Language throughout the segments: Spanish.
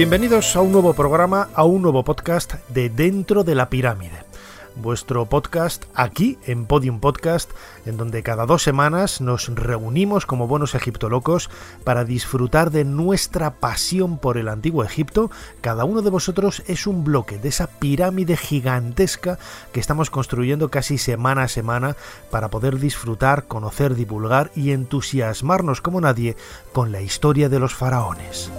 Bienvenidos a un nuevo programa, a un nuevo podcast de Dentro de la Pirámide. Vuestro podcast aquí en Podium Podcast, en donde cada dos semanas nos reunimos como buenos egiptolocos para disfrutar de nuestra pasión por el antiguo Egipto. Cada uno de vosotros es un bloque de esa pirámide gigantesca que estamos construyendo casi semana a semana para poder disfrutar, conocer, divulgar y entusiasmarnos como nadie con la historia de los faraones.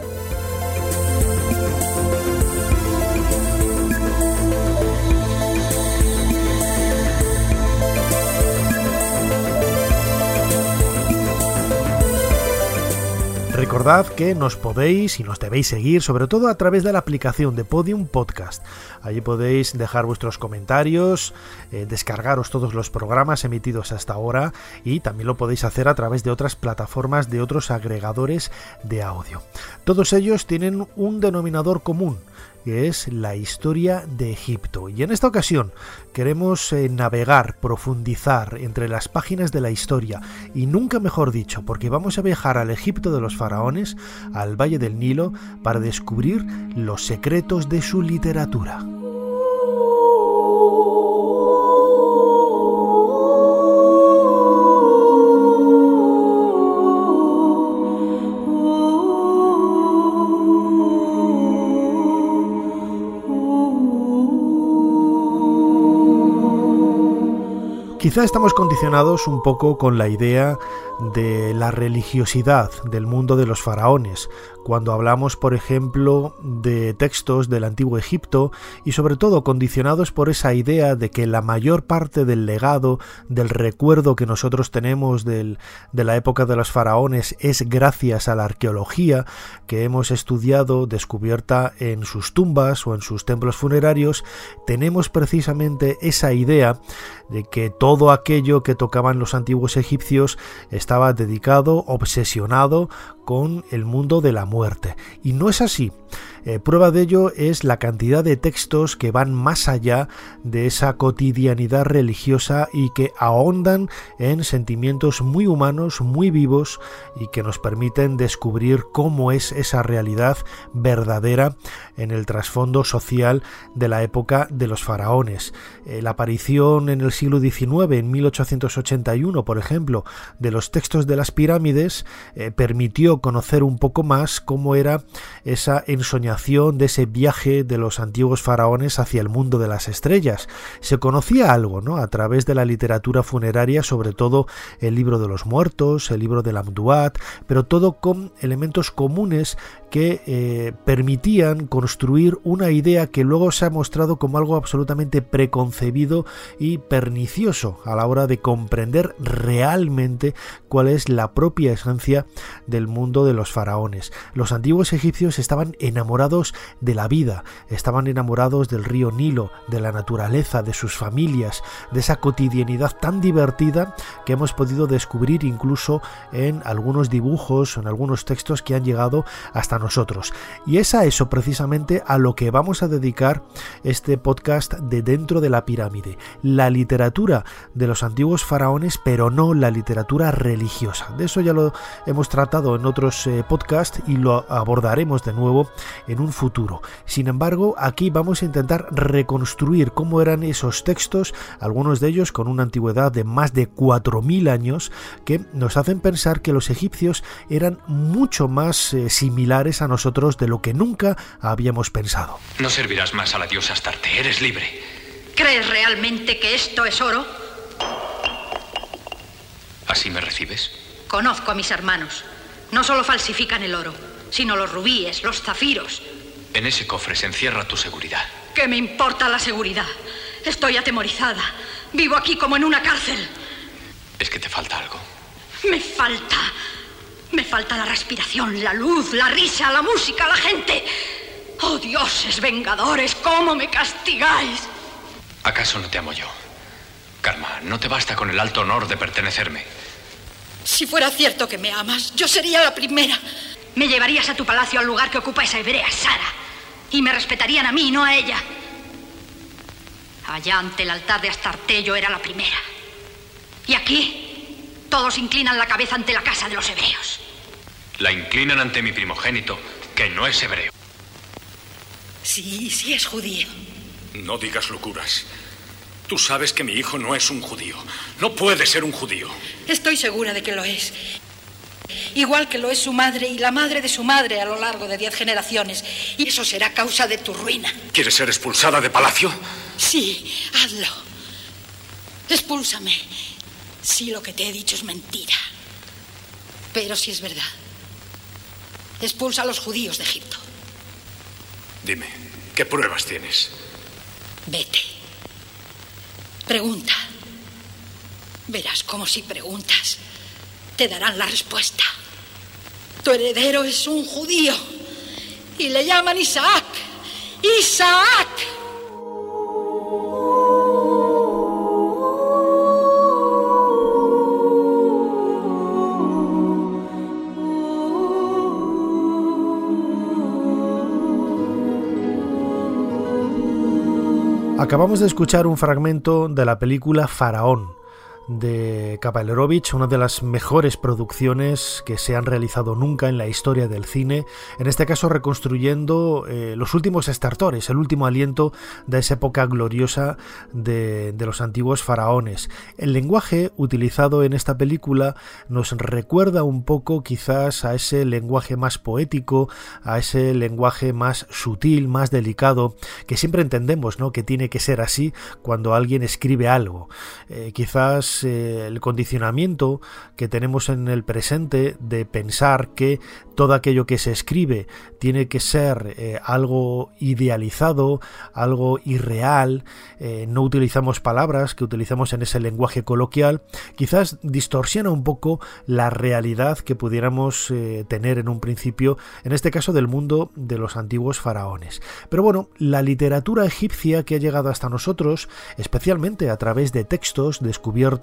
Recordad que nos podéis y nos debéis seguir sobre todo a través de la aplicación de Podium Podcast. Allí podéis dejar vuestros comentarios, eh, descargaros todos los programas emitidos hasta ahora y también lo podéis hacer a través de otras plataformas de otros agregadores de audio. Todos ellos tienen un denominador común que es la historia de Egipto. Y en esta ocasión queremos eh, navegar, profundizar entre las páginas de la historia y nunca mejor dicho, porque vamos a viajar al Egipto de los faraones, al Valle del Nilo, para descubrir los secretos de su literatura. Quizá estamos condicionados un poco con la idea de la religiosidad del mundo de los faraones, cuando hablamos, por ejemplo, de textos del antiguo Egipto y sobre todo condicionados por esa idea de que la mayor parte del legado, del recuerdo que nosotros tenemos de la época de los faraones es gracias a la arqueología que hemos estudiado, descubierta en sus tumbas o en sus templos funerarios, tenemos precisamente esa idea de que todo aquello que tocaban los antiguos egipcios estaba dedicado, obsesionado con el mundo de la muerte. Y no es así. Eh, prueba de ello es la cantidad de textos que van más allá de esa cotidianidad religiosa y que ahondan en sentimientos muy humanos, muy vivos y que nos permiten descubrir cómo es esa realidad verdadera en el trasfondo social de la época de los faraones. Eh, la aparición en el siglo XIX, en 1881, por ejemplo, de los textos de las pirámides eh, permitió conocer un poco más cómo era esa ensoñación de ese viaje de los antiguos faraones hacia el mundo de las estrellas. Se conocía algo, ¿no? A través de la literatura funeraria, sobre todo el libro de los muertos, el libro del Amduat, pero todo con elementos comunes que eh, permitían construir una idea que luego se ha mostrado como algo absolutamente preconcebido y pernicioso a la hora de comprender realmente cuál es la propia esencia del mundo de los faraones. Los antiguos egipcios estaban enamorados de la vida, estaban enamorados del río Nilo, de la naturaleza, de sus familias, de esa cotidianidad tan divertida que hemos podido descubrir incluso en algunos dibujos o en algunos textos que han llegado hasta nosotros. Y es a eso precisamente a lo que vamos a dedicar este podcast de dentro de la pirámide, la literatura de los antiguos faraones, pero no la literatura religiosa. De eso ya lo hemos tratado en otros eh, podcasts y lo abordaremos de nuevo en un futuro. Sin embargo, aquí vamos a intentar reconstruir cómo eran esos textos, algunos de ellos con una antigüedad de más de 4.000 años, que nos hacen pensar que los egipcios eran mucho más eh, similares a nosotros de lo que nunca habíamos pensado. No servirás más a la diosa Astarte, eres libre. ¿Crees realmente que esto es oro? ¿Así me recibes? Conozco a mis hermanos. No solo falsifican el oro, sino los rubíes, los zafiros. En ese cofre se encierra tu seguridad. ¿Qué me importa la seguridad? Estoy atemorizada. Vivo aquí como en una cárcel. ¿Es que te falta algo? Me falta. Me falta la respiración, la luz, la risa, la música, la gente. Oh, dioses vengadores, ¿cómo me castigáis? ¿Acaso no te amo yo? Karma, no te basta con el alto honor de pertenecerme. Si fuera cierto que me amas, yo sería la primera. Me llevarías a tu palacio al lugar que ocupa esa hebrea, Sara. Y me respetarían a mí, no a ella. Allá ante el altar de Astarte yo era la primera. Y aquí todos inclinan la cabeza ante la casa de los hebreos. La inclinan ante mi primogénito, que no es hebreo. Sí, sí es judío. No digas locuras. Tú sabes que mi hijo no es un judío. No puede ser un judío. Estoy segura de que lo es. Igual que lo es su madre y la madre de su madre a lo largo de diez generaciones. Y eso será causa de tu ruina. ¿Quieres ser expulsada de palacio? Sí, hazlo. Expúlsame. Si lo que te he dicho es mentira. Pero si es verdad. Expulsa a los judíos de Egipto. Dime, ¿qué pruebas tienes? Vete. Pregunta. Verás cómo si preguntas, te darán la respuesta. Tu heredero es un judío y le llaman Isaac. Isaac. Acabamos de escuchar un fragmento de la película Faraón, de Kapalerovich, una de las mejores producciones que se han realizado nunca en la historia del cine, en este caso reconstruyendo eh, los últimos estartores, el último aliento de esa época gloriosa de, de, los antiguos faraones. El lenguaje utilizado en esta película nos recuerda un poco quizás a ese lenguaje más poético, a ese lenguaje más sutil, más delicado, que siempre entendemos ¿no? que tiene que ser así cuando alguien escribe algo. Eh, quizás eh, el condicionamiento que tenemos en el presente de pensar que todo aquello que se escribe tiene que ser eh, algo idealizado, algo irreal, eh, no utilizamos palabras que utilizamos en ese lenguaje coloquial, quizás distorsiona un poco la realidad que pudiéramos tener en un principio, en este caso del mundo de los antiguos faraones. Pero bueno, la literatura egipcia que ha llegado hasta nosotros, especialmente a través de textos descubiertos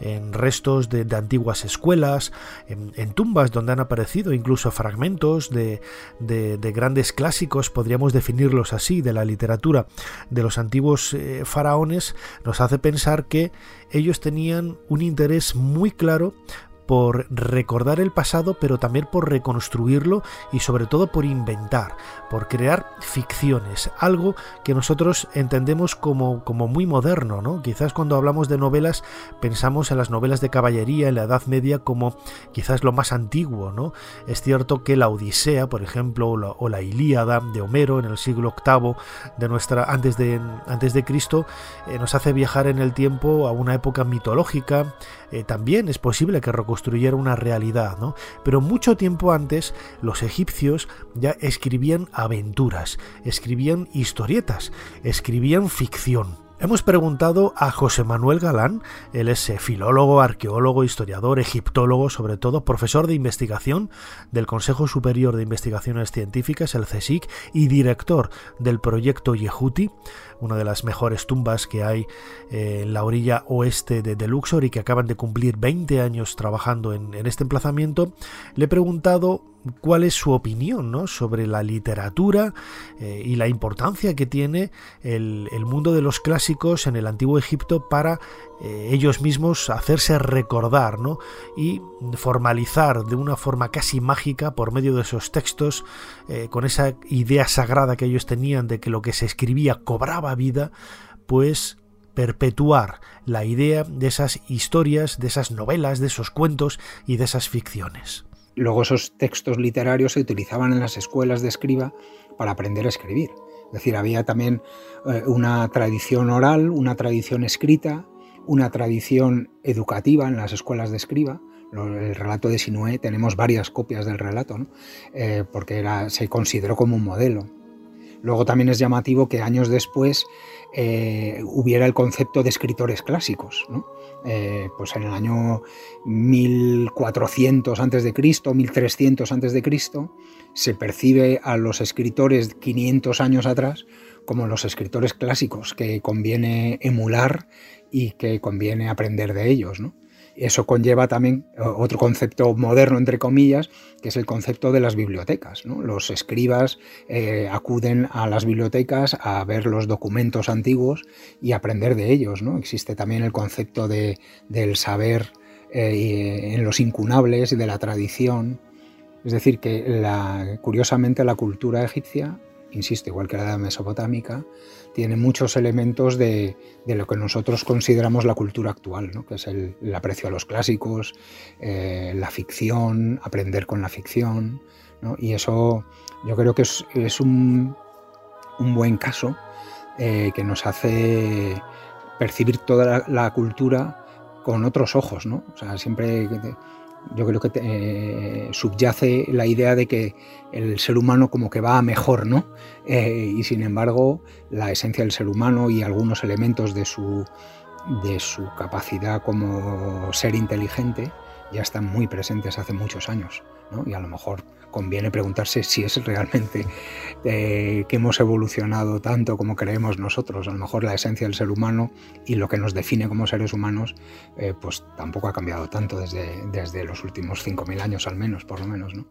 en restos de, antiguas escuelas, en, tumbas donde han aparecido incluso fragmentos de, grandes clásicos, podríamos definirlos así, de la literatura de los antiguos eh, faraones, nos hace pensar que ellos tenían un interés muy claro por recordar el pasado, pero también por reconstruirlo y sobre todo por inventar, por crear ficciones, algo que nosotros entendemos como, como muy moderno, ¿no? Quizás cuando hablamos de novelas pensamos en las novelas de caballería en la Edad Media como quizás lo más antiguo, ¿no? Es cierto que la Odisea, por ejemplo, o la, Ilíada de Homero en el siglo VIII de nuestra antes de antes de Cristo eh, nos hace viajar en el tiempo a una época mitológica. Eh, también es posible que reconstruyera una realidad, ¿no? Pero mucho tiempo antes los egipcios ya escribían aventuras, escribían historietas, escribían ficción. Hemos preguntado a José Manuel Galán, él es eh, filólogo, arqueólogo, historiador, egiptólogo, sobre todo profesor de investigación del Consejo Superior de Investigaciones Científicas, el CSIC, y director del proyecto Yehuti, una de las mejores tumbas que hay eh, en la orilla oeste de, Luxor y que acaban de cumplir 20 años trabajando en, este emplazamiento. Le he preguntado cuál es su opinión ¿no? sobre la literatura eh, y la importancia que tiene el, mundo de los clásicos en el antiguo Egipto para eh, ellos mismos hacerse recordar ¿no? y formalizar de una forma casi mágica por medio de esos textos eh, con esa idea sagrada que ellos tenían de que lo que se escribía cobraba vida pues perpetuar la idea de esas historias, de esas novelas, de esos cuentos y de esas ficciones. Luego esos textos literarios se utilizaban en las escuelas de escriba para aprender a escribir. Es decir, había también eh, una tradición oral, una tradición escrita, una tradición educativa en las escuelas de escriba. El relato de Sinué, tenemos varias copias del relato, eh, porque era, se consideró como un modelo. Luego también es llamativo que años después eh, hubiera el concepto de escritores clásicos. Eh, pues en el año 1400 a.C., 1300 a.C., se percibe a los escritores 500 años atrás como los escritores clásicos que conviene emular y que conviene aprender de ellos. ¿no? Eso conlleva también otro concepto moderno, entre comillas, que es el concepto de las bibliotecas. Los escribas eh, acuden a las bibliotecas a ver los documentos antiguos y aprender de ellos. ¿no? Existe también el concepto de, del saber eh, en los incunables y de la tradición. Es decir, que curiosamente la cultura egipcia, insisto, igual que la mesopotámica, tiene muchos elementos de, lo que nosotros consideramos la cultura actual, que es el, aprecio a los clásicos, eh, la ficción, aprender con la ficción, y eso yo creo que es, un, buen caso eh, que nos hace percibir toda la, cultura con otros ojos, ¿no? O sea, siempre yo creo que eh, subyace la idea de que el ser humano como que va a mejor, ¿no? Eh, y sin embargo, la esencia del ser humano y algunos elementos de su, de su capacidad como ser inteligente ya están muy presentes hace muchos años, ¿no? Y a lo mejor conviene preguntarse si es realmente eh, que hemos evolucionado tanto como creemos nosotros. A lo mejor la esencia del ser humano y lo que nos define como seres humanos, eh, pues tampoco ha cambiado tanto desde, desde los últimos 5.000 años al menos, por lo menos. ¿no?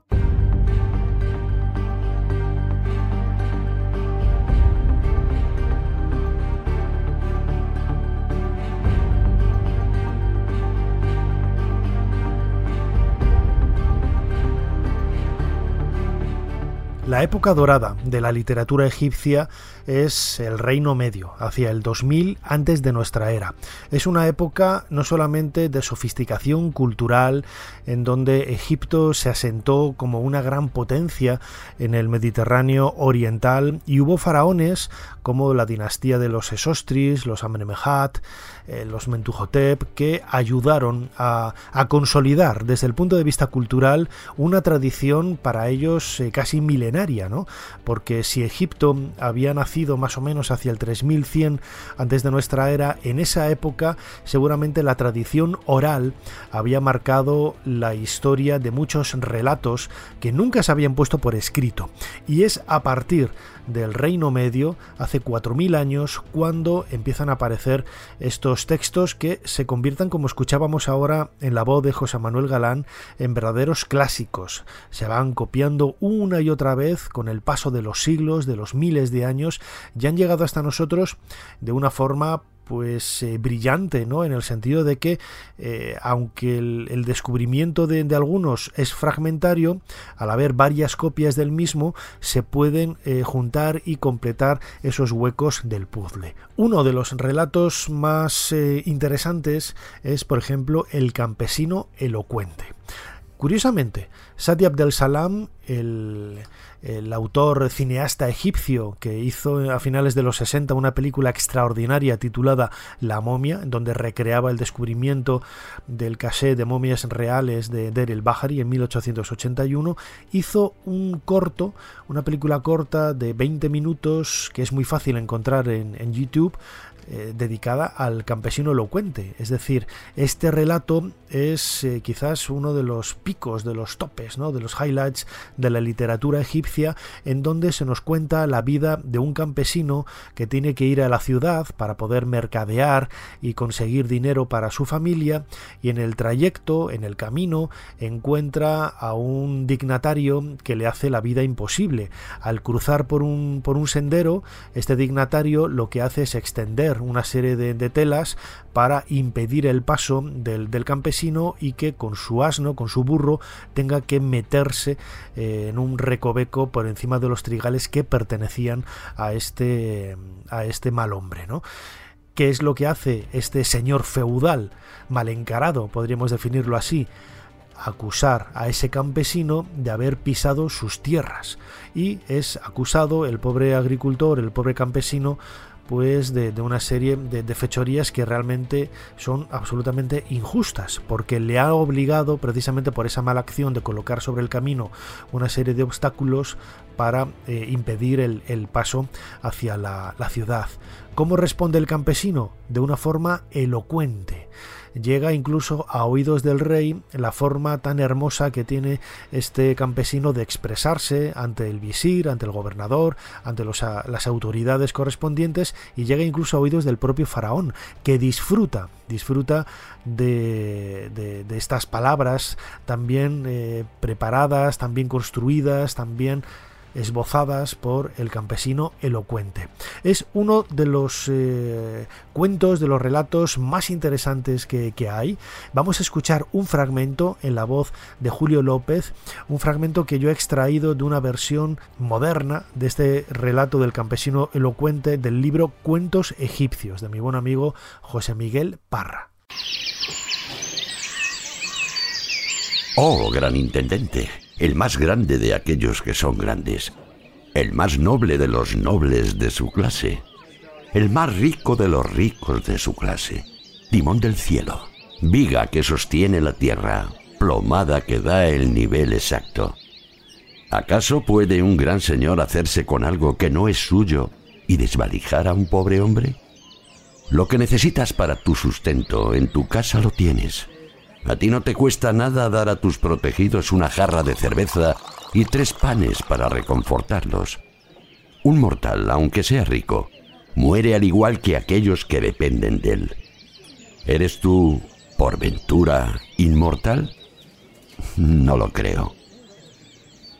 La época dorada de la literatura egipcia es el Reino Medio, hacia el 2000 antes de nuestra era. Es una época no solamente de sofisticación cultural, en donde Egipto se asentó como una gran potencia en el Mediterráneo oriental y hubo faraones como la dinastía de los Esostris, los Amenemhat, eh, los Mentuhotep, que ayudaron a, consolidar desde el punto de vista cultural una tradición para ellos eh, casi milenaria, ¿no? Porque si Egipto había nacido más o menos hacia el 3100 antes de nuestra era, en esa época seguramente la tradición oral había marcado la historia de muchos relatos que nunca se habían puesto por escrito. Y es a partir del Reino Medio, hace 4.000 años, cuando empiezan a aparecer estos textos que se conviertan, como escuchábamos ahora en la voz de José Manuel Galán, en verdaderos clásicos. Se van copiando una y otra vez con el paso de los siglos, de los miles de años, y han llegado hasta nosotros de una forma pues eh, brillante, ¿no? En el sentido de que, eh, aunque el, descubrimiento de, algunos es fragmentario, al haber varias copias del mismo, se pueden eh, juntar y completar esos huecos del puzzle. Uno de los relatos más interesantes es, por ejemplo, el campesino elocuente. Curiosamente, Sati Abdel Salam, el, autor cineasta egipcio que hizo a finales de los 60 una película extraordinaria titulada La momia, donde recreaba el descubrimiento del caché de momias reales de Der el Bahari en 1881, hizo un corto, una película corta de 20 minutos que es muy fácil encontrar en, en YouTube, eh, dedicada al campesino elocuente. Es decir, este relato es eh, quizás uno de los picos, de los topes, ¿no? de los highlights de la literatura egipcia, en donde se nos cuenta la vida de un campesino que tiene que ir a la ciudad para poder mercadear y conseguir dinero para su familia, y en el trayecto, en el camino, encuentra a un dignatario que le hace la vida imposible. Al cruzar por un, por un sendero, este dignatario lo que hace es extender una serie de, telas para impedir el paso del, campesino y que con su asno, con su burro, tenga que meterse eh, en un recoveco por encima de los trigales que pertenecían a este, a este mal hombre, ¿no? ¿Qué es lo que hace este señor feudal, mal encarado, podríamos definirlo así? Acusar a ese campesino de haber pisado sus tierras y es acusado el pobre agricultor, el pobre campesino pues de, una serie de, fechorías que realmente son absolutamente injustas, porque le ha obligado precisamente por esa mala acción de colocar sobre el camino una serie de obstáculos para eh, impedir el, paso hacia la ciudad. ¿Cómo responde el campesino? De una forma elocuente llega incluso a oídos del rey la forma tan hermosa que tiene este campesino de expresarse ante el visir, ante el gobernador, ante las autoridades correspondientes y llega incluso a oídos del propio faraón, que disfruta, disfruta de, de, estas palabras también eh, preparadas, también construidas, también esbozadas por el campesino elocuente. Es uno de los eh, cuentos, de los relatos más interesantes que, hay. Vamos a escuchar un fragmento en la voz de Julio López, un fragmento que yo he extraído de una versión moderna de este relato del campesino elocuente del libro Cuentos egipcios de mi buen amigo José Miguel Parra. Oh, gran intendente, el más grande de aquellos que son grandes, el más noble de los nobles de su clase, el más rico de los ricos de su clase, timón del cielo, viga que sostiene la tierra, plomada que da el nivel exacto. ¿Acaso puede un gran señor hacerse con algo que no es suyo y desvalijar a un pobre hombre? Lo que necesitas para tu sustento en tu casa lo tienes. A ti no te cuesta nada dar a tus protegidos una jarra de cerveza y tres panes para reconfortarlos. Un mortal, aunque sea rico, muere al igual que aquellos que dependen de él. ¿Eres tú, por ventura, inmortal? No lo creo.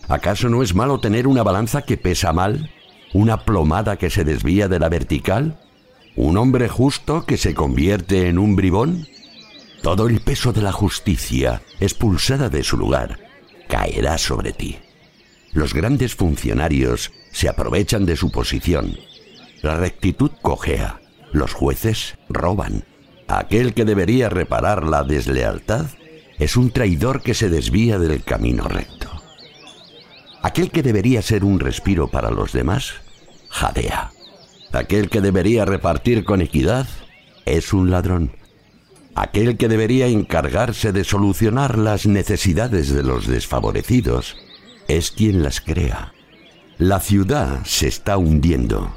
¿Acaso no es malo tener una balanza que pesa mal? ¿Una plomada que se desvía de la vertical? ¿Un hombre justo que se convierte en un bribón? Todo el peso de la justicia, expulsada de su lugar, caerá sobre ti. Los grandes funcionarios se aprovechan de su posición. La rectitud cojea. Los jueces roban. Aquel que debería reparar la deslealtad es un traidor que se desvía del camino recto. Aquel que debería ser un respiro para los demás, jadea. Aquel que debería repartir con equidad, es un ladrón. Aquel que debería encargarse de solucionar las necesidades de los desfavorecidos es quien las crea. La ciudad se está hundiendo.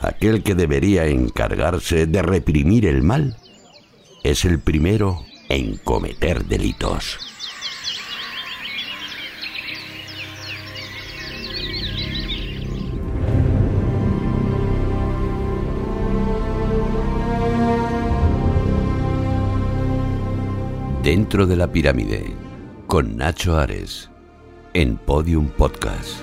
Aquel que debería encargarse de reprimir el mal es el primero en cometer delitos. Dentro de la pirámide, con Nacho Ares, en Podium Podcast.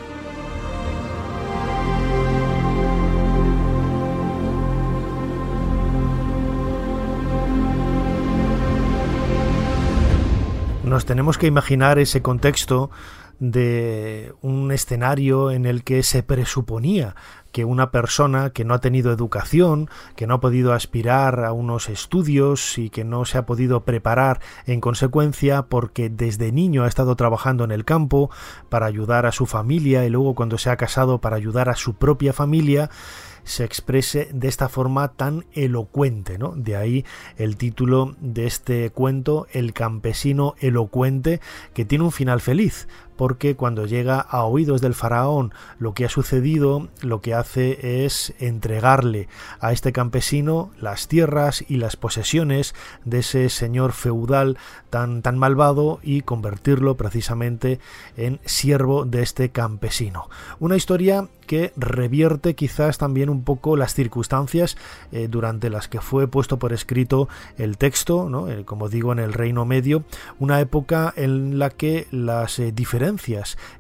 Nos tenemos que imaginar ese contexto de un escenario en el que se presuponía que una persona que no ha tenido educación, que no ha podido aspirar a unos estudios y que no se ha podido preparar en consecuencia porque desde niño ha estado trabajando en el campo para ayudar a su familia y luego cuando se ha casado para ayudar a su propia familia, se exprese de esta forma tan elocuente, ¿no? De ahí el título de este cuento, El campesino elocuente, que tiene un final feliz, porque cuando llega a oídos del faraón lo que ha sucedido, lo que hace es entregarle a este campesino las tierras y las posesiones de ese señor feudal tan, tan malvado y convertirlo precisamente en siervo de este campesino. Una historia que revierte quizás también un poco las circunstancias eh, durante las que fue puesto por escrito el texto, ¿no? Eh, como digo, en el Reino Medio, una época en la que las eh, diferencias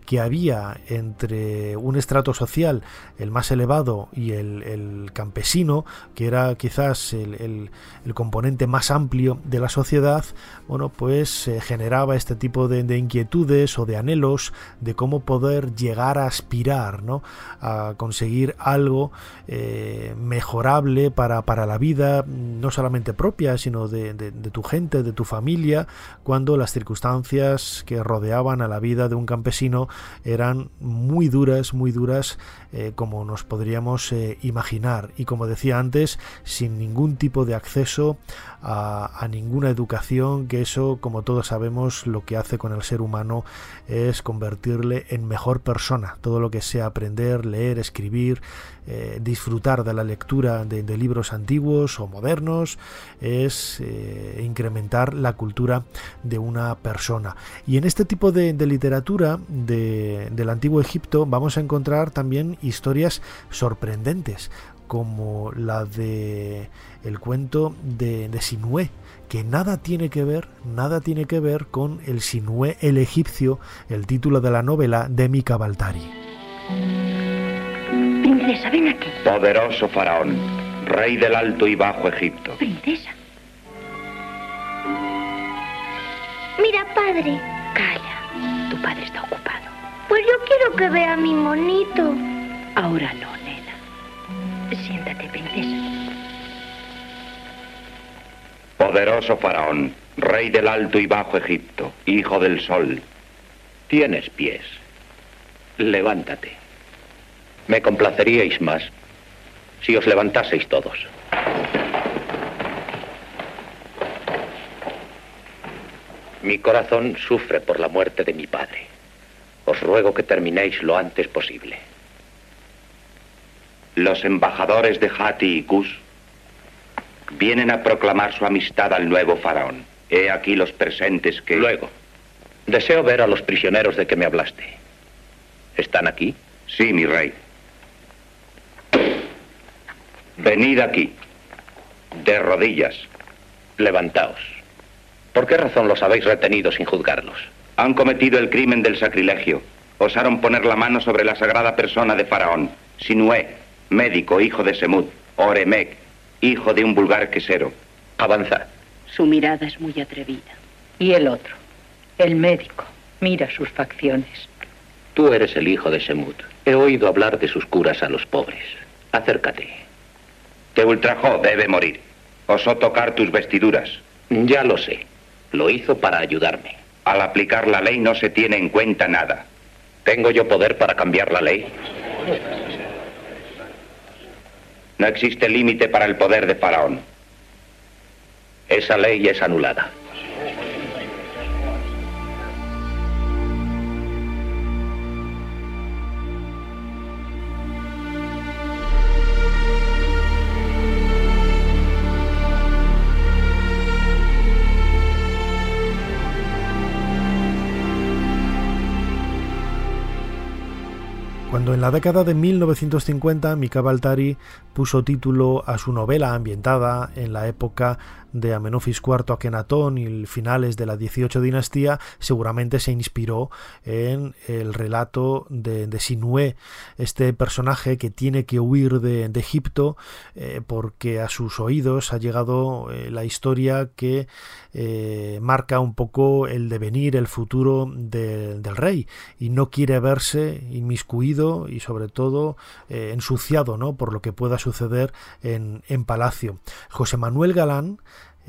que había entre un estrato social, el más elevado, y el, campesino, que era quizás el, componente más amplio de la sociedad, bueno, pues eh, generaba este tipo de, inquietudes o de anhelos de cómo poder llegar a aspirar, ¿no? A conseguir algo eh, mejorable para, para, la vida, no solamente propia, sino de, de tu gente, de tu familia, cuando las circunstancias que rodeaban a la vida de un campesino eran muy duras, muy duras eh, como nos podríamos eh, imaginar y como decía antes, sin ningún tipo de acceso a, ninguna educación, que eso, como todos sabemos, lo que hace con el ser humano es convertirle en mejor persona. Todo lo que sea aprender, leer, escribir, eh, disfrutar de la lectura de, libros antiguos o modernos, es incrementar la cultura de una persona. Y en este tipo de, literatura del antiguo Egipto vamos a encontrar también historias sorprendentes como la de el cuento de, de Sinué, que nada tiene que ver, nada tiene que ver con el Sinué el egipcio, el título de la novela de Mika Baltari. Princesa, ven aquí. Poderoso faraón, rey del alto y bajo Egipto. Princesa. Mira, padre. Calla, tu padre está ocupado. Pues yo quiero que vea a mi monito. Ahora no, nena. Siéntate, princesa. Poderoso faraón, rey del alto y bajo Egipto, hijo del sol. Tienes pies. Levántate. Me complaceríais más si os levantaseis todos. Mi corazón sufre por la muerte de mi padre. Os ruego que terminéis lo antes posible. Los embajadores de Hati y Kus vienen a proclamar su amistad al nuevo faraón. He aquí los presentes que... Luego. Deseo ver a los prisioneros de que me hablaste. ¿Están aquí? Sí, mi rey. Venid aquí. De rodillas. Levantaos. ¿Por qué razón los habéis retenido sin juzgarlos? Han cometido el crimen del sacrilegio. Osaron poner la mano sobre la sagrada persona de Faraón, Sinué, médico, hijo de Semud, Oremec, hijo de un vulgar quesero. Avanzad. Su mirada es muy atrevida. Y el otro, el médico, mira sus facciones. Tú eres el hijo de Semud. He oído hablar de sus curas a los pobres. Acércate. Te ultrajó, debe morir. Osó tocar tus vestiduras. Ya lo sé. Lo hizo para ayudarme. Al aplicar la ley no se tiene en cuenta nada. ¿Tengo yo poder para cambiar la ley? No existe límite para el poder de Faraón. Esa ley es anulada. En la década de 1950 Mika Baltari puso título a su novela ambientada en la época de Amenofis IV Akenatón y finales de la 18 dinastía, seguramente se inspiró en el relato de, de Sinué, este personaje que tiene que huir de, Egipto eh, porque a sus oídos ha llegado eh, la historia que eh, marca un poco el devenir, el futuro del rey y no quiere verse inmiscuido y sobre todo ensuciado ¿no? por lo que pueda suceder en, en Palacio. José Manuel Galán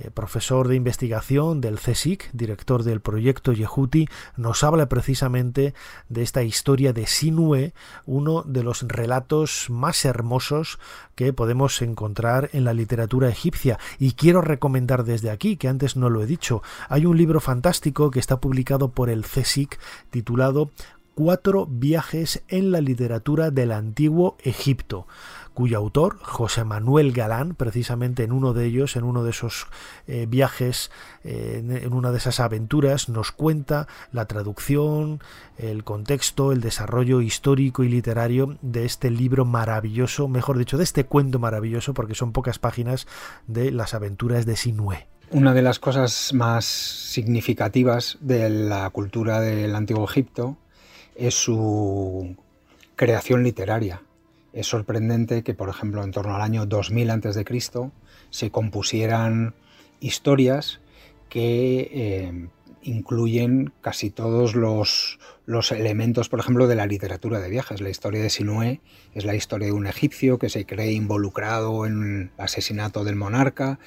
eh, profesor de investigación del CSIC, director del proyecto Yehuti, nos habla precisamente de esta historia de Sinue, uno de los relatos más hermosos que podemos encontrar en la literatura egipcia. Y quiero recomendar desde aquí, que antes no lo he dicho, hay un libro fantástico que está publicado por el CSIC titulado Cuatro viajes en la literatura del antiguo Egipto cuyo autor, José Manuel Galán, precisamente en uno de ellos, en uno de esos eh, viajes, eh, en una de esas aventuras, nos cuenta la traducción, el contexto, el desarrollo histórico y literario de este libro maravilloso, mejor dicho, de este cuento maravilloso, porque son pocas páginas de las aventuras de Sinué. Una de las cosas más significativas de la cultura del Antiguo Egipto es su creación literaria. Es sorprendente que, por ejemplo, en torno al año 2000 a.C. se compusieran historias que eh, incluyen casi todos los, los, elementos, por ejemplo, de la literatura de viajes. La historia de Sinué es la historia de un egipcio que se cree involucrado en el asesinato del monarca,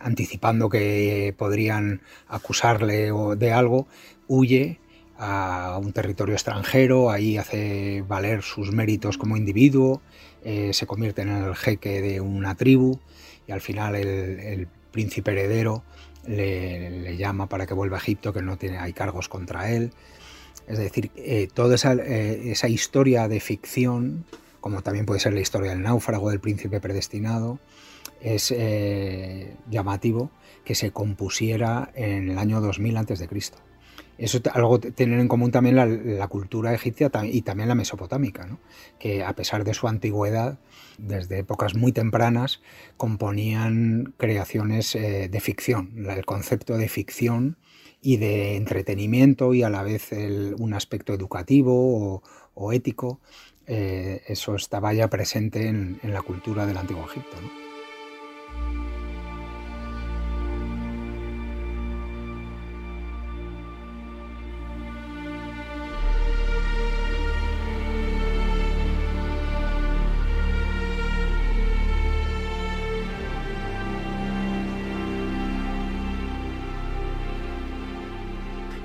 anticipando que podrían acusarle de algo, huye a un territorio extranjero, ahí hace valer sus méritos como individuo, eh, se convierte en el jeque de una tribu y al final el, príncipe heredero le, llama para que vuelva a Egipto, que no tiene, hay cargos contra él. Es decir, eh, toda esa, eh, esa, historia de ficción, como también puede ser la historia del náufrago, del príncipe predestinado, es llamativo que se compusiera en el año 2000 a.C. Eso algo tener en común también la, cultura egipcia y también la mesopotámica, que a pesar de su antigüedad, desde épocas muy tempranas, componían creaciones eh, de ficción. El concepto de ficción y de entretenimiento y a la vez un aspecto educativo o, ético, eh, eso estaba ya presente en, en la cultura del antiguo Egipto.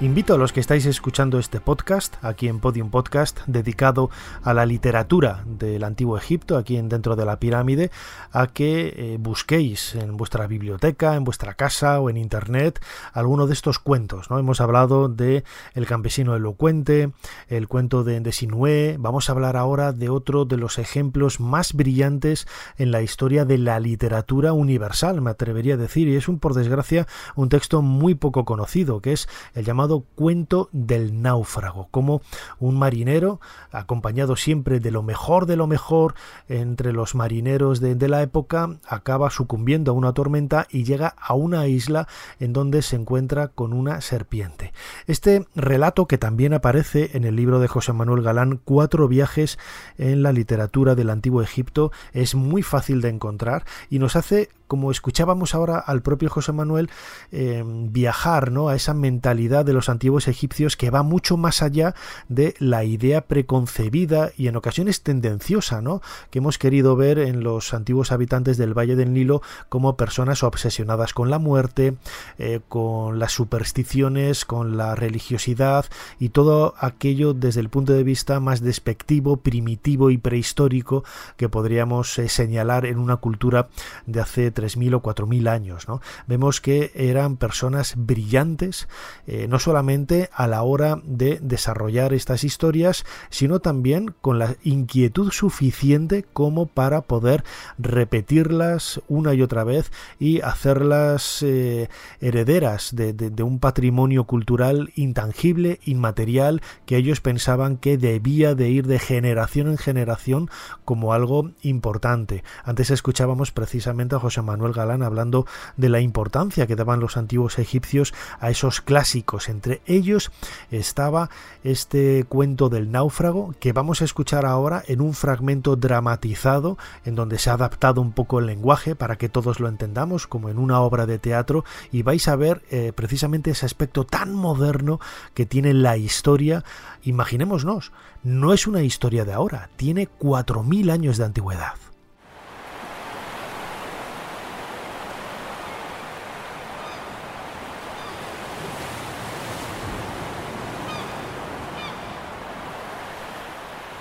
Invito a los que estáis escuchando este podcast, aquí en Podium Podcast, dedicado a la literatura del Antiguo Egipto, aquí en dentro de la pirámide, a que eh, busquéis en vuestra biblioteca, en vuestra casa o en internet alguno de estos cuentos. ¿no? Hemos hablado de El campesino elocuente, el cuento de, de Sinué. Vamos a hablar ahora de otro de los ejemplos más brillantes en la historia de la literatura universal, me atrevería a decir, y es un, por desgracia, un texto muy poco conocido, que es el llamado Cuento del náufrago, como un marinero, acompañado siempre de lo mejor de lo mejor entre los marineros de, la época, acaba sucumbiendo a una tormenta y llega a una isla en donde se encuentra con una serpiente. Este relato que también aparece en el libro de José Manuel Galán, Cuatro viajes en la literatura del antiguo Egipto, es muy fácil de encontrar y nos hace como escuchábamos ahora al propio José Manuel, eh, viajar ¿no? a esa mentalidad de los antiguos egipcios que va mucho más allá de la idea preconcebida y en ocasiones tendenciosa ¿no? que hemos querido ver en los antiguos habitantes del Valle del Nilo como personas obsesionadas con la muerte, eh, con las supersticiones, con la religiosidad y todo aquello desde el punto de vista más despectivo, primitivo y prehistórico que podríamos eh, señalar en una cultura de hace 3.000 o 4.000 años. ¿no? Vemos que eran personas brillantes, eh, no solamente a la hora de desarrollar estas historias, sino también con la inquietud suficiente como para poder repetirlas una y otra vez y hacerlas eh, herederas de, un patrimonio cultural intangible, inmaterial, que ellos pensaban que debía de ir de generación en generación como algo importante. Antes escuchábamos precisamente a José Manuel Galán hablando de la importancia que daban los antiguos egipcios a esos clásicos. Entre ellos estaba este cuento del náufrago que vamos a escuchar ahora en un fragmento dramatizado en donde se ha adaptado un poco el lenguaje para que todos lo entendamos como en una obra de teatro y vais a ver eh, precisamente ese aspecto tan moderno que tiene la historia. Imaginémonos, no es una historia de ahora, tiene 4.000 años de antigüedad.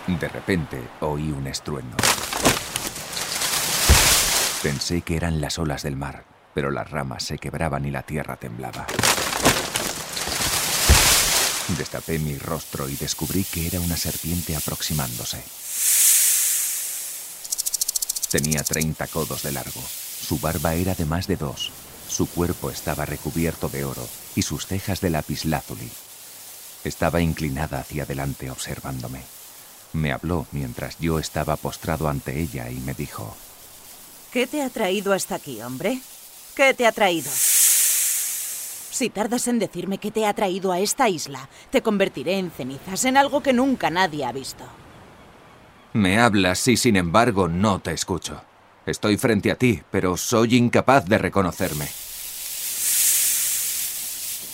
De repente oí un estruendo. Pensé que eran las olas del mar, pero las ramas se quebraban y la tierra temblaba. Destapé mi rostro y descubrí que era una serpiente aproximándose. Tenía 30 codos de largo. Su barba era de más de dos. Su cuerpo estaba recubierto de oro y sus cejas de lapislázuli. Estaba inclinada hacia adelante observándome. Me habló mientras yo estaba postrado ante ella y me dijo, ¿Qué te ha traído hasta aquí, hombre? ¿Qué te ha traído? Si tardas en decirme qué te ha traído a esta isla, te convertiré en cenizas, en algo que nunca nadie ha visto. Me hablas y sin embargo no te escucho. Estoy frente a ti, pero soy incapaz de reconocerme.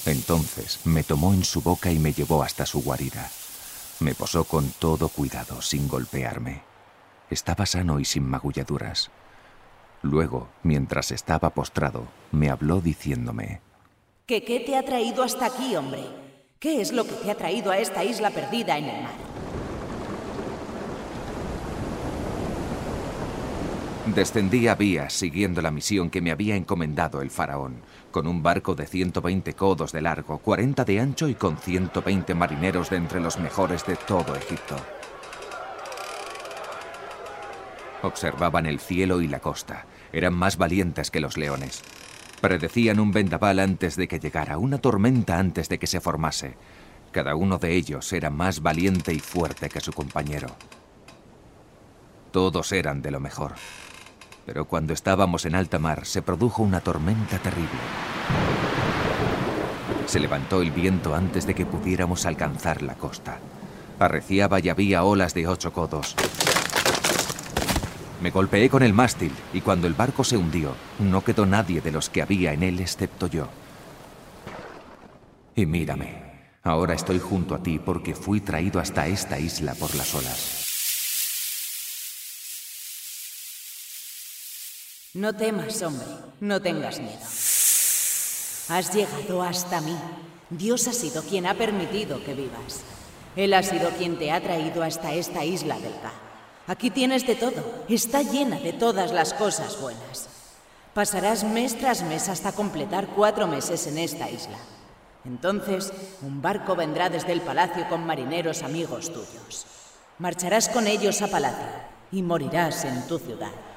Entonces me tomó en su boca y me llevó hasta su guarida. Me posó con todo cuidado, sin golpearme. Estaba sano y sin magulladuras. Luego, mientras estaba postrado, me habló diciéndome... ¿Qué qué te ha traído hasta aquí, hombre? ¿Qué es lo que te ha traído a esta isla perdida en el mar? Descendí a siguiendo la misión que me había encomendado el faraón, con un barco de 120 codos de largo, 40 de ancho y con 120 marineros de entre los mejores de todo Egipto. Observaban el cielo y la costa. Eran más valientes que los leones. Predecían un vendaval antes de que llegara, una tormenta antes de que se formase. Cada uno de ellos era más valiente y fuerte que su compañero. Todos eran de lo mejor. Pero cuando estábamos en alta mar se produjo una tormenta terrible. Se levantó el viento antes de que pudiéramos alcanzar la costa. Arreciaba y había olas de ocho codos. Me golpeé con el mástil y cuando el barco se hundió, no quedó nadie de los que había en él excepto yo. Y mírame, ahora estoy junto a ti porque fui traído hasta esta isla por las olas. No temas, hombre, no tengas miedo. Has llegado hasta mí. Dios ha sido quien ha permitido que vivas. Él ha sido quien te ha traído hasta esta isla del Ka. Aquí tienes de todo. Está llena de todas las cosas buenas. Pasarás mes tras mes hasta completar cuatro meses en esta isla. Entonces, un barco vendrá desde el palacio con marineros amigos tuyos. Marcharás con ellos a palacio y morirás en tu ciudad.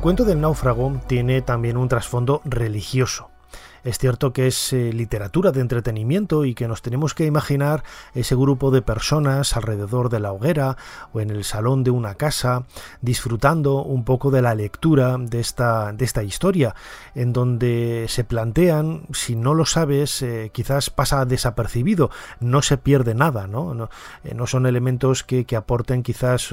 El cuento del náufrago tiene también un trasfondo religioso. Es cierto que es eh, literatura de entretenimiento y que nos tenemos que imaginar ese grupo de personas alrededor de la hoguera o en el salón de una casa disfrutando un poco de la lectura de esta, de esta historia, en donde se plantean, si no lo sabes, eh, quizás pasa desapercibido, no se pierde nada, no, no, eh, son elementos que, que aporten quizás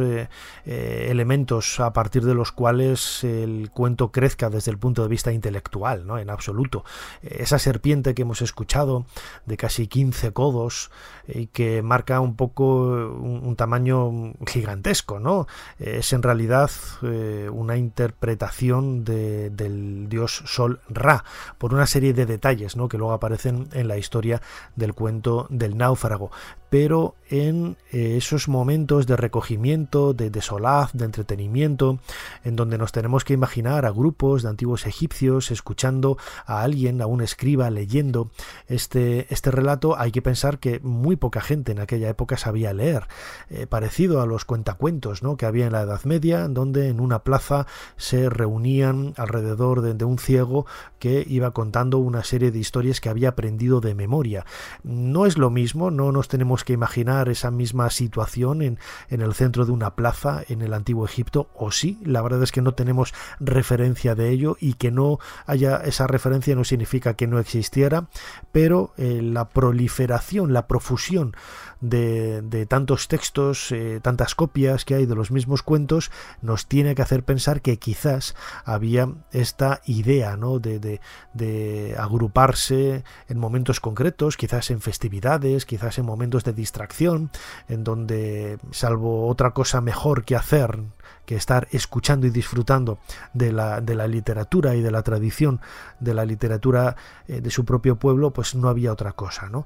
elementos a partir de los cuales el cuento crezca desde el punto de vista intelectual, ¿no? en absoluto esa serpiente que hemos escuchado de casi 15 codos y que marca un poco un, tamaño gigantesco, ¿no? Es en realidad eh, una interpretación del dios Sol Ra por una serie de detalles, ¿no? Que luego aparecen en la historia del cuento del náufrago pero en eh, esos momentos de recogimiento, de, de, solaz, de entretenimiento, en donde nos tenemos que imaginar a grupos de antiguos egipcios escuchando a alguien, a un escriba leyendo este, este relato, hay que pensar que muy poca gente en aquella época sabía leer, eh, parecido a los cuentacuentos ¿no? que había en la Edad Media, donde en una plaza se reunían alrededor de, de un ciego que iba contando una serie de historias que había aprendido de memoria. No es lo mismo, no nos tenemos que imaginar esa misma situación en, en el centro de una plaza en el antiguo Egipto, o sí, la verdad es que no tenemos referencia de ello y que no haya esa referencia no significa que no existiera, pero eh, la proliferación, la profusión de, tantos textos, eh, tantas copias que hay de los mismos cuentos, nos tiene que hacer pensar que quizás había esta idea ¿no? de agruparse en momentos concretos, quizás en festividades, quizás en momentos de distracción, en donde, salvo otra cosa mejor que hacer, que estar escuchando y disfrutando de la, de la literatura y de la tradición de la literatura eh, de su propio pueblo, pues no había otra cosa, ¿no?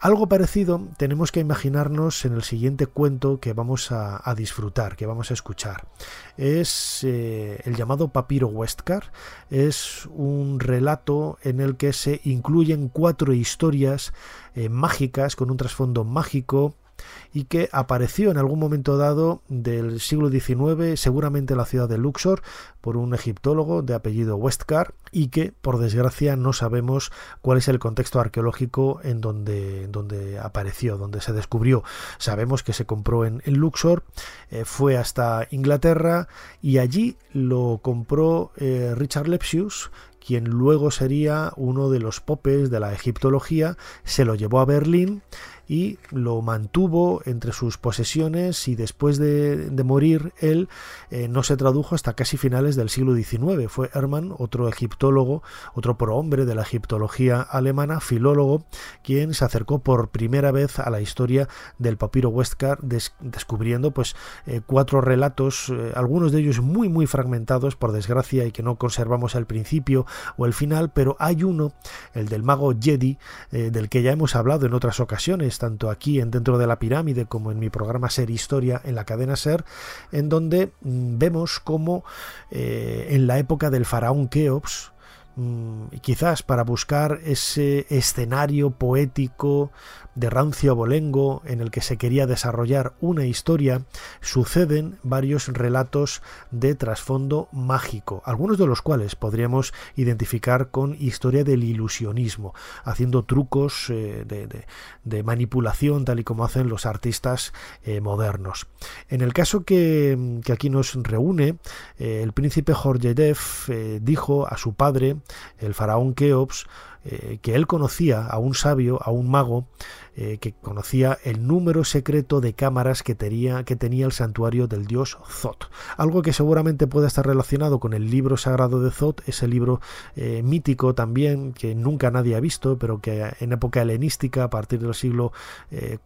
Algo parecido tenemos que imaginarnos en el siguiente cuento que vamos a, disfrutar, que vamos a escuchar. Es eh, el llamado Papiro Westcar. Es un relato en el que se incluyen cuatro historias eh, mágicas con un trasfondo mágico y que apareció en algún momento dado del siglo XIX, seguramente en la ciudad de Luxor, por un egiptólogo de apellido Westcar y que, por desgracia, no sabemos cuál es el contexto arqueológico en donde, donde apareció, donde se descubrió. Sabemos que se compró en, Luxor, eh, fue hasta Inglaterra y allí lo compró eh, Richard Lepsius, quien luego sería uno de los popes de la egiptología, se lo llevó a Berlín y lo mantuvo entre sus posesiones y después de, morir él eh, no se tradujo hasta casi finales del siglo XIX. Fue Hermann, otro egiptólogo, otro prohombre de la egiptología alemana, filólogo, quien se acercó por primera vez a la historia del papiro Westcar, descubriendo pues eh, cuatro relatos, eh, algunos de ellos muy muy fragmentados por desgracia y que no conservamos al principio o el final, pero hay uno, el del mago Jedi, del que ya hemos hablado en otras ocasiones, tanto aquí en Dentro de la Pirámide como en mi programa Ser Historia en la cadena Ser, en donde mm, vemos cómo eh, en la época del faraón Keops, mm, quizás para buscar ese escenario poético de rancio abolengo en el que se quería desarrollar una historia, suceden varios relatos de trasfondo mágico, algunos de los cuales podríamos identificar con historia del ilusionismo, haciendo trucos eh, de, manipulación tal y como hacen los artistas eh, modernos. En el caso que, aquí nos reúne, eh, el príncipe Jorgedev dijo a su padre, el faraón Keops, que él conocía a un sabio, a un mago, eh, que conocía el número secreto de cámaras que tenía, el santuario del dios Zot. Algo que seguramente puede estar relacionado con el libro sagrado de Zot, ese libro eh, mítico también que nunca nadie ha visto, pero que en época helenística, a partir del siglo eh,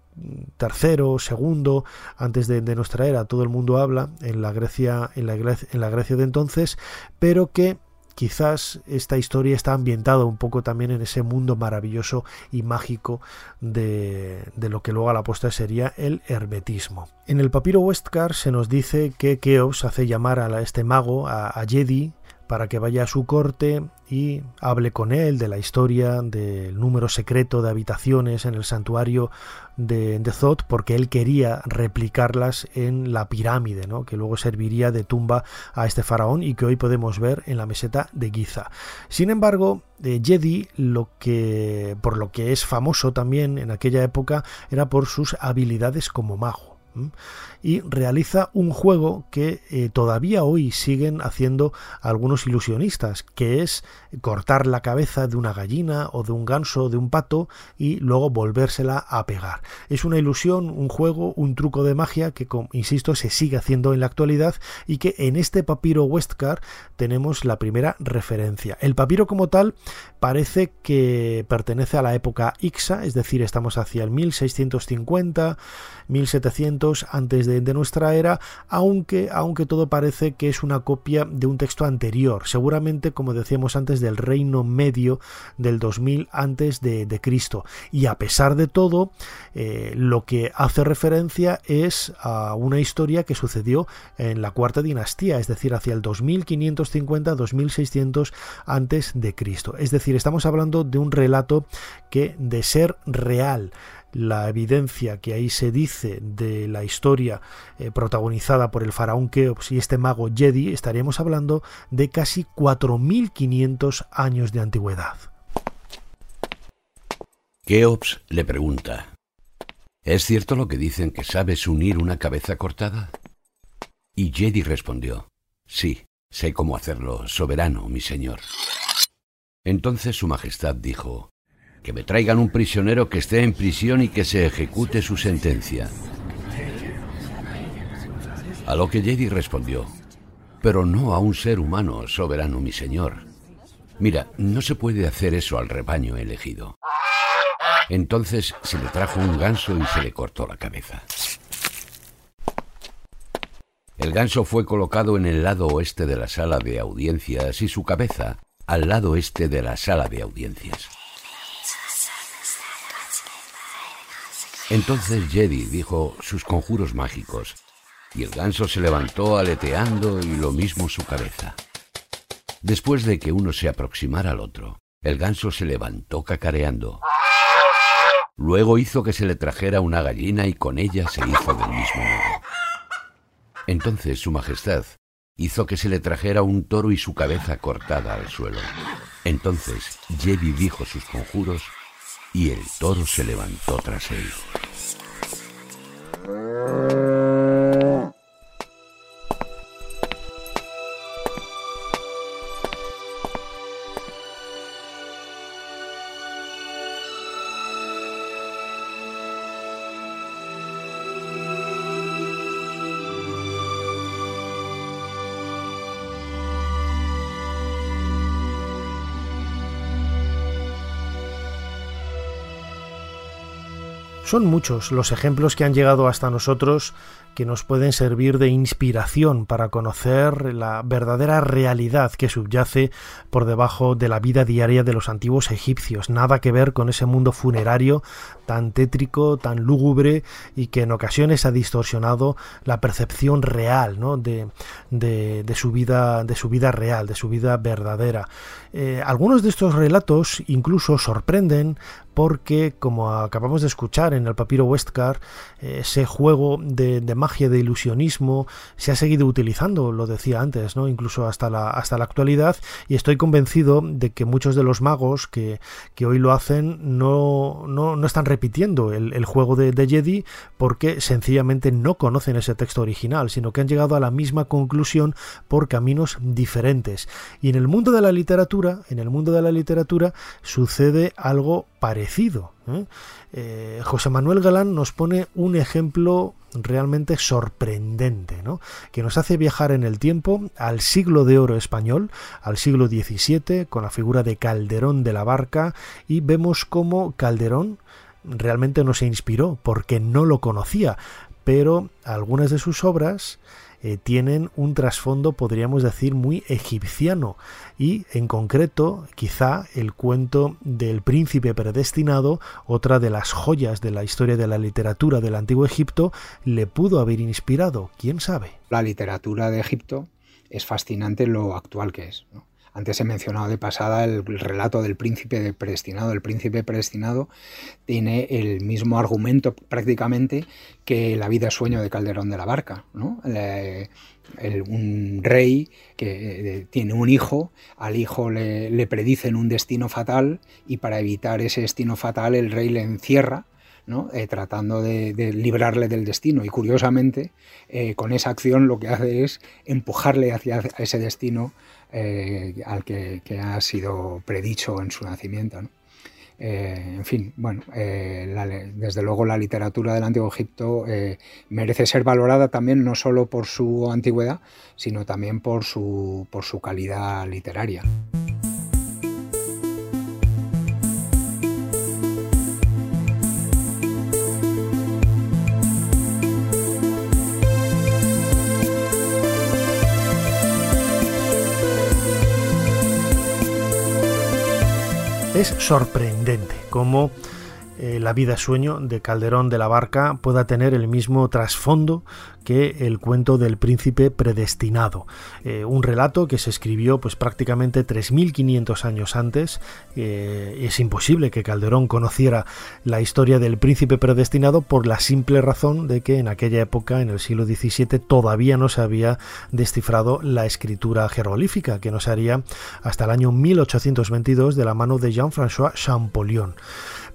tercero, segundo, antes de, nuestra era, todo el mundo habla en la Grecia, en la Grecia de entonces, pero que quizás esta historia está ambientada un poco también en ese mundo maravilloso y mágico de, lo que luego a la postre sería el hermetismo. En el papiro Westcar se nos dice que Keops hace llamar a este mago, a, a Jedi, para que vaya a su corte y hable con él de la historia del número secreto de habitaciones en el santuario de, de porque él quería replicarlas en la pirámide, ¿no? que luego serviría de tumba a este faraón y que hoy podemos ver en la meseta de Giza. Sin embargo, de Jedi, lo que, por lo que es famoso también en aquella época, era por sus habilidades como mago y realiza un juego que eh, todavía hoy siguen haciendo algunos ilusionistas, que es cortar la cabeza de una gallina o de un ganso o de un pato y luego volvérsela a pegar. Es una ilusión, un juego, un truco de magia que, insisto, se sigue haciendo en la actualidad y que en este papiro Westcar tenemos la primera referencia. El papiro como tal parece que pertenece a la época Ixa, es decir, estamos hacia el 1650, 1700 antes de, nuestra era, aunque, aunque todo parece que es una copia de un texto anterior, seguramente como decíamos antes del Reino Medio del 2000 antes de, Cristo. Y a pesar de todo, eh, lo que hace referencia es a una historia que sucedió en la cuarta dinastía, es decir, hacia el 2550-2600 antes de Cristo. Es decir, estamos hablando de un relato que de ser real la evidencia que ahí se dice de la historia eh, protagonizada por el faraón Keops y este mago Jedi, estaríamos hablando de casi 4.500 años de antigüedad. Keops le pregunta, ¿Es cierto lo que dicen que sabes unir una cabeza cortada? Y Jedi respondió, Sí, sé cómo hacerlo, soberano, mi señor. Entonces su Majestad dijo, que me traigan un prisionero que esté en prisión y que se ejecute su sentencia. A lo que Jedi respondió, pero no a un ser humano, soberano mi señor. Mira, no se puede hacer eso al rebaño elegido. Entonces se le trajo un ganso y se le cortó la cabeza. El ganso fue colocado en el lado oeste de la sala de audiencias y su cabeza al lado este de la sala de audiencias. Entonces Jedi dijo sus conjuros mágicos, y el ganso se levantó aleteando y lo mismo su cabeza. Después de que uno se aproximara al otro, el ganso se levantó cacareando. Luego hizo que se le trajera una gallina y con ella se hizo del mismo modo. Entonces Su Majestad hizo que se le trajera un toro y su cabeza cortada al suelo. Entonces Jevi dijo sus conjuros y el toro se levantó tras él. Son muchos los ejemplos que han llegado hasta nosotros que nos pueden servir de inspiración para conocer la verdadera realidad que subyace por debajo de la vida diaria de los antiguos egipcios. Nada que ver con ese mundo funerario tan tétrico, tan lúgubre y que en ocasiones ha distorsionado la percepción real ¿no? de, de, su vida, de su vida real, de su vida verdadera. Eh, algunos de estos relatos incluso sorprenden porque, como acabamos de escuchar en el papiro Westcar, ese juego de, de de ilusionismo, se ha seguido utilizando, lo decía antes, ¿no? incluso hasta la, hasta la actualidad, y estoy convencido de que muchos de los magos que, que hoy lo hacen no, no, no están repitiendo el, el juego de, de, Jedi porque sencillamente no conocen ese texto original, sino que han llegado a la misma conclusión por caminos diferentes. Y en el mundo de la literatura, en el mundo de la literatura sucede algo parecido. ¿eh? Eh, José Manuel Galán nos pone un ejemplo realmente sorprendente, ¿no? que nos hace viajar en el tiempo al siglo de oro español, al siglo XVII, con la figura de Calderón de la Barca, y vemos cómo Calderón realmente no se inspiró, porque no lo conocía, pero algunas de sus obras eh, tienen un trasfondo, podríamos decir, muy egipciano y en concreto quizá el cuento del príncipe predestinado, otra de las joyas de la historia de la literatura del antiguo Egipto, le pudo haber inspirado, quién sabe. La literatura de Egipto es fascinante lo actual que es. Antes he mencionado de pasada el, relato del príncipe predestinado. El príncipe predestinado tiene el mismo argumento prácticamente que la vida sueño de Calderón de la Barca. ¿no? un rey que eh, tiene un hijo, al hijo le, predicen un destino fatal y para evitar ese destino fatal el rey le encierra ¿no? Eh, tratando de, librarle del destino. Y curiosamente, eh, con esa acción lo que hace es empujarle hacia ese destino al que, ha sido predicho en su nacimiento. Eh, en fin, bueno, eh, desde luego la literatura del Antiguo Egipto eh, merece ser valorada también no solo por su antigüedad, sino también por su, por su calidad literaria. Es sorprendente cómo eh, la vida sueño de Calderón de la Barca pueda tener el mismo trasfondo que el cuento del príncipe predestinado. Eh, un relato que se escribió pues prácticamente 3.500 años antes. Eh, es imposible que Calderón conociera la historia del príncipe predestinado por la simple razón de que en aquella época, en el siglo XVII, todavía no se había descifrado la escritura jeroglífica, que no se haría hasta el año 1822 de la mano de Jean-François Champollion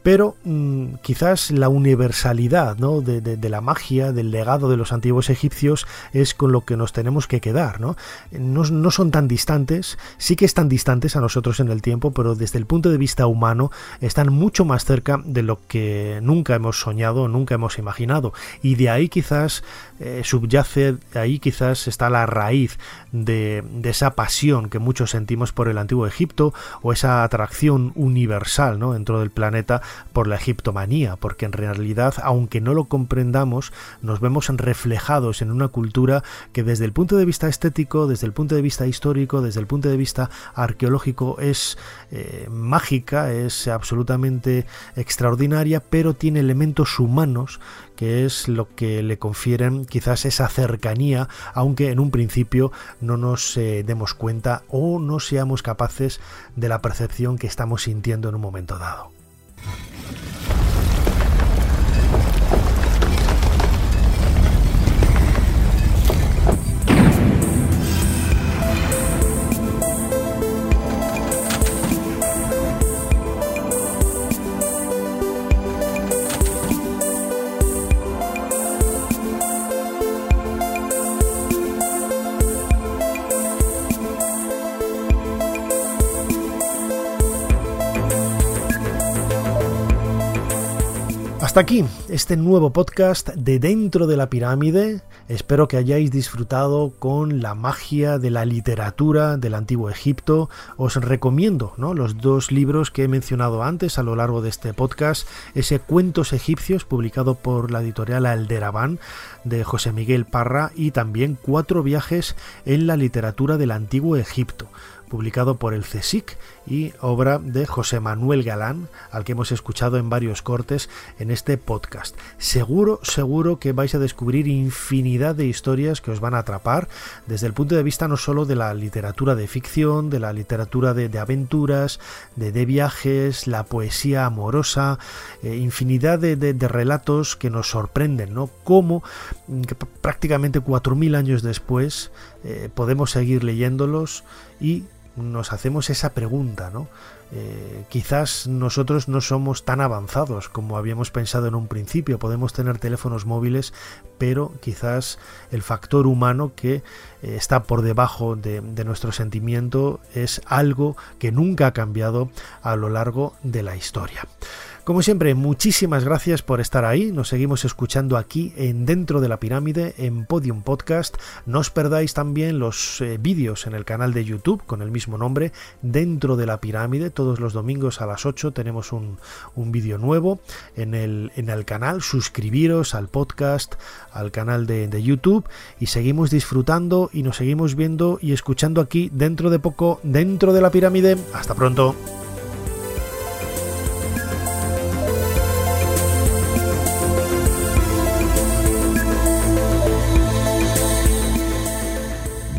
pero mm, quizás la universalidad ¿no? de, la magia, del legado de los antiguos egipcios es con lo que nos tenemos que quedar. ¿no? No, son tan distantes, sí que están distantes a nosotros en el tiempo, pero desde el punto de vista humano están mucho más cerca de lo que nunca hemos soñado, nunca hemos imaginado. Y de ahí quizás eh, subyace, ahí quizás está la raíz de, de, esa pasión que muchos sentimos por el antiguo Egipto o esa atracción universal ¿no? dentro del planeta por la egiptomanía, porque en realidad, aunque no lo comprendamos, nos vemos reflejados en una cultura que desde el punto de vista estético, desde el punto de vista histórico, desde el punto de vista arqueológico es eh, mágica, es absolutamente extraordinaria, pero tiene elementos humanos que es lo que le confieren quizás esa cercanía, aunque en un principio no nos eh, demos cuenta o no seamos capaces de la percepción que estamos sintiendo en un momento dado. Hasta aquí este nuevo podcast de Dentro de la Pirámide. Espero que hayáis disfrutado con la magia de la literatura del antiguo Egipto. Os recomiendo ¿no? los dos libros que he mencionado antes a lo largo de este podcast. Ese Cuentos egipcios publicado por la editorial Alderaván de José Miguel Parra y también Cuatro viajes en la literatura del antiguo Egipto publicado por el CSIC y obra de José Manuel Galán, al que hemos escuchado en varios cortes en este podcast. Seguro, seguro que vais a descubrir infinidad de historias que os van a atrapar desde el punto de vista no solo de la literatura de ficción, de la literatura de, aventuras, de, viajes, la poesía amorosa, eh, infinidad de, relatos que nos sorprenden, ¿no? Cómo mm, prácticamente 4.000 años después eh, podemos seguir leyéndolos y nos hacemos esa pregunta, ¿no? Eh, quizás nosotros no somos tan avanzados como habíamos pensado en un principio. Podemos tener teléfonos móviles, pero quizás el factor humano que eh, está por debajo de, de, nuestro sentimiento es algo que nunca ha cambiado a lo largo de la historia. Como siempre, muchísimas gracias por estar ahí. Nos seguimos escuchando aquí en Dentro de la Pirámide, en Podium Podcast. No os perdáis también los eh, vídeos en el canal de YouTube con el mismo nombre, Dentro de la Pirámide. Todos los domingos a las 8 tenemos un, un vídeo nuevo en el, en el canal. Suscribiros al podcast, al canal de, de YouTube y seguimos disfrutando y nos seguimos viendo y escuchando aquí dentro de poco, Dentro de la Pirámide. Hasta pronto.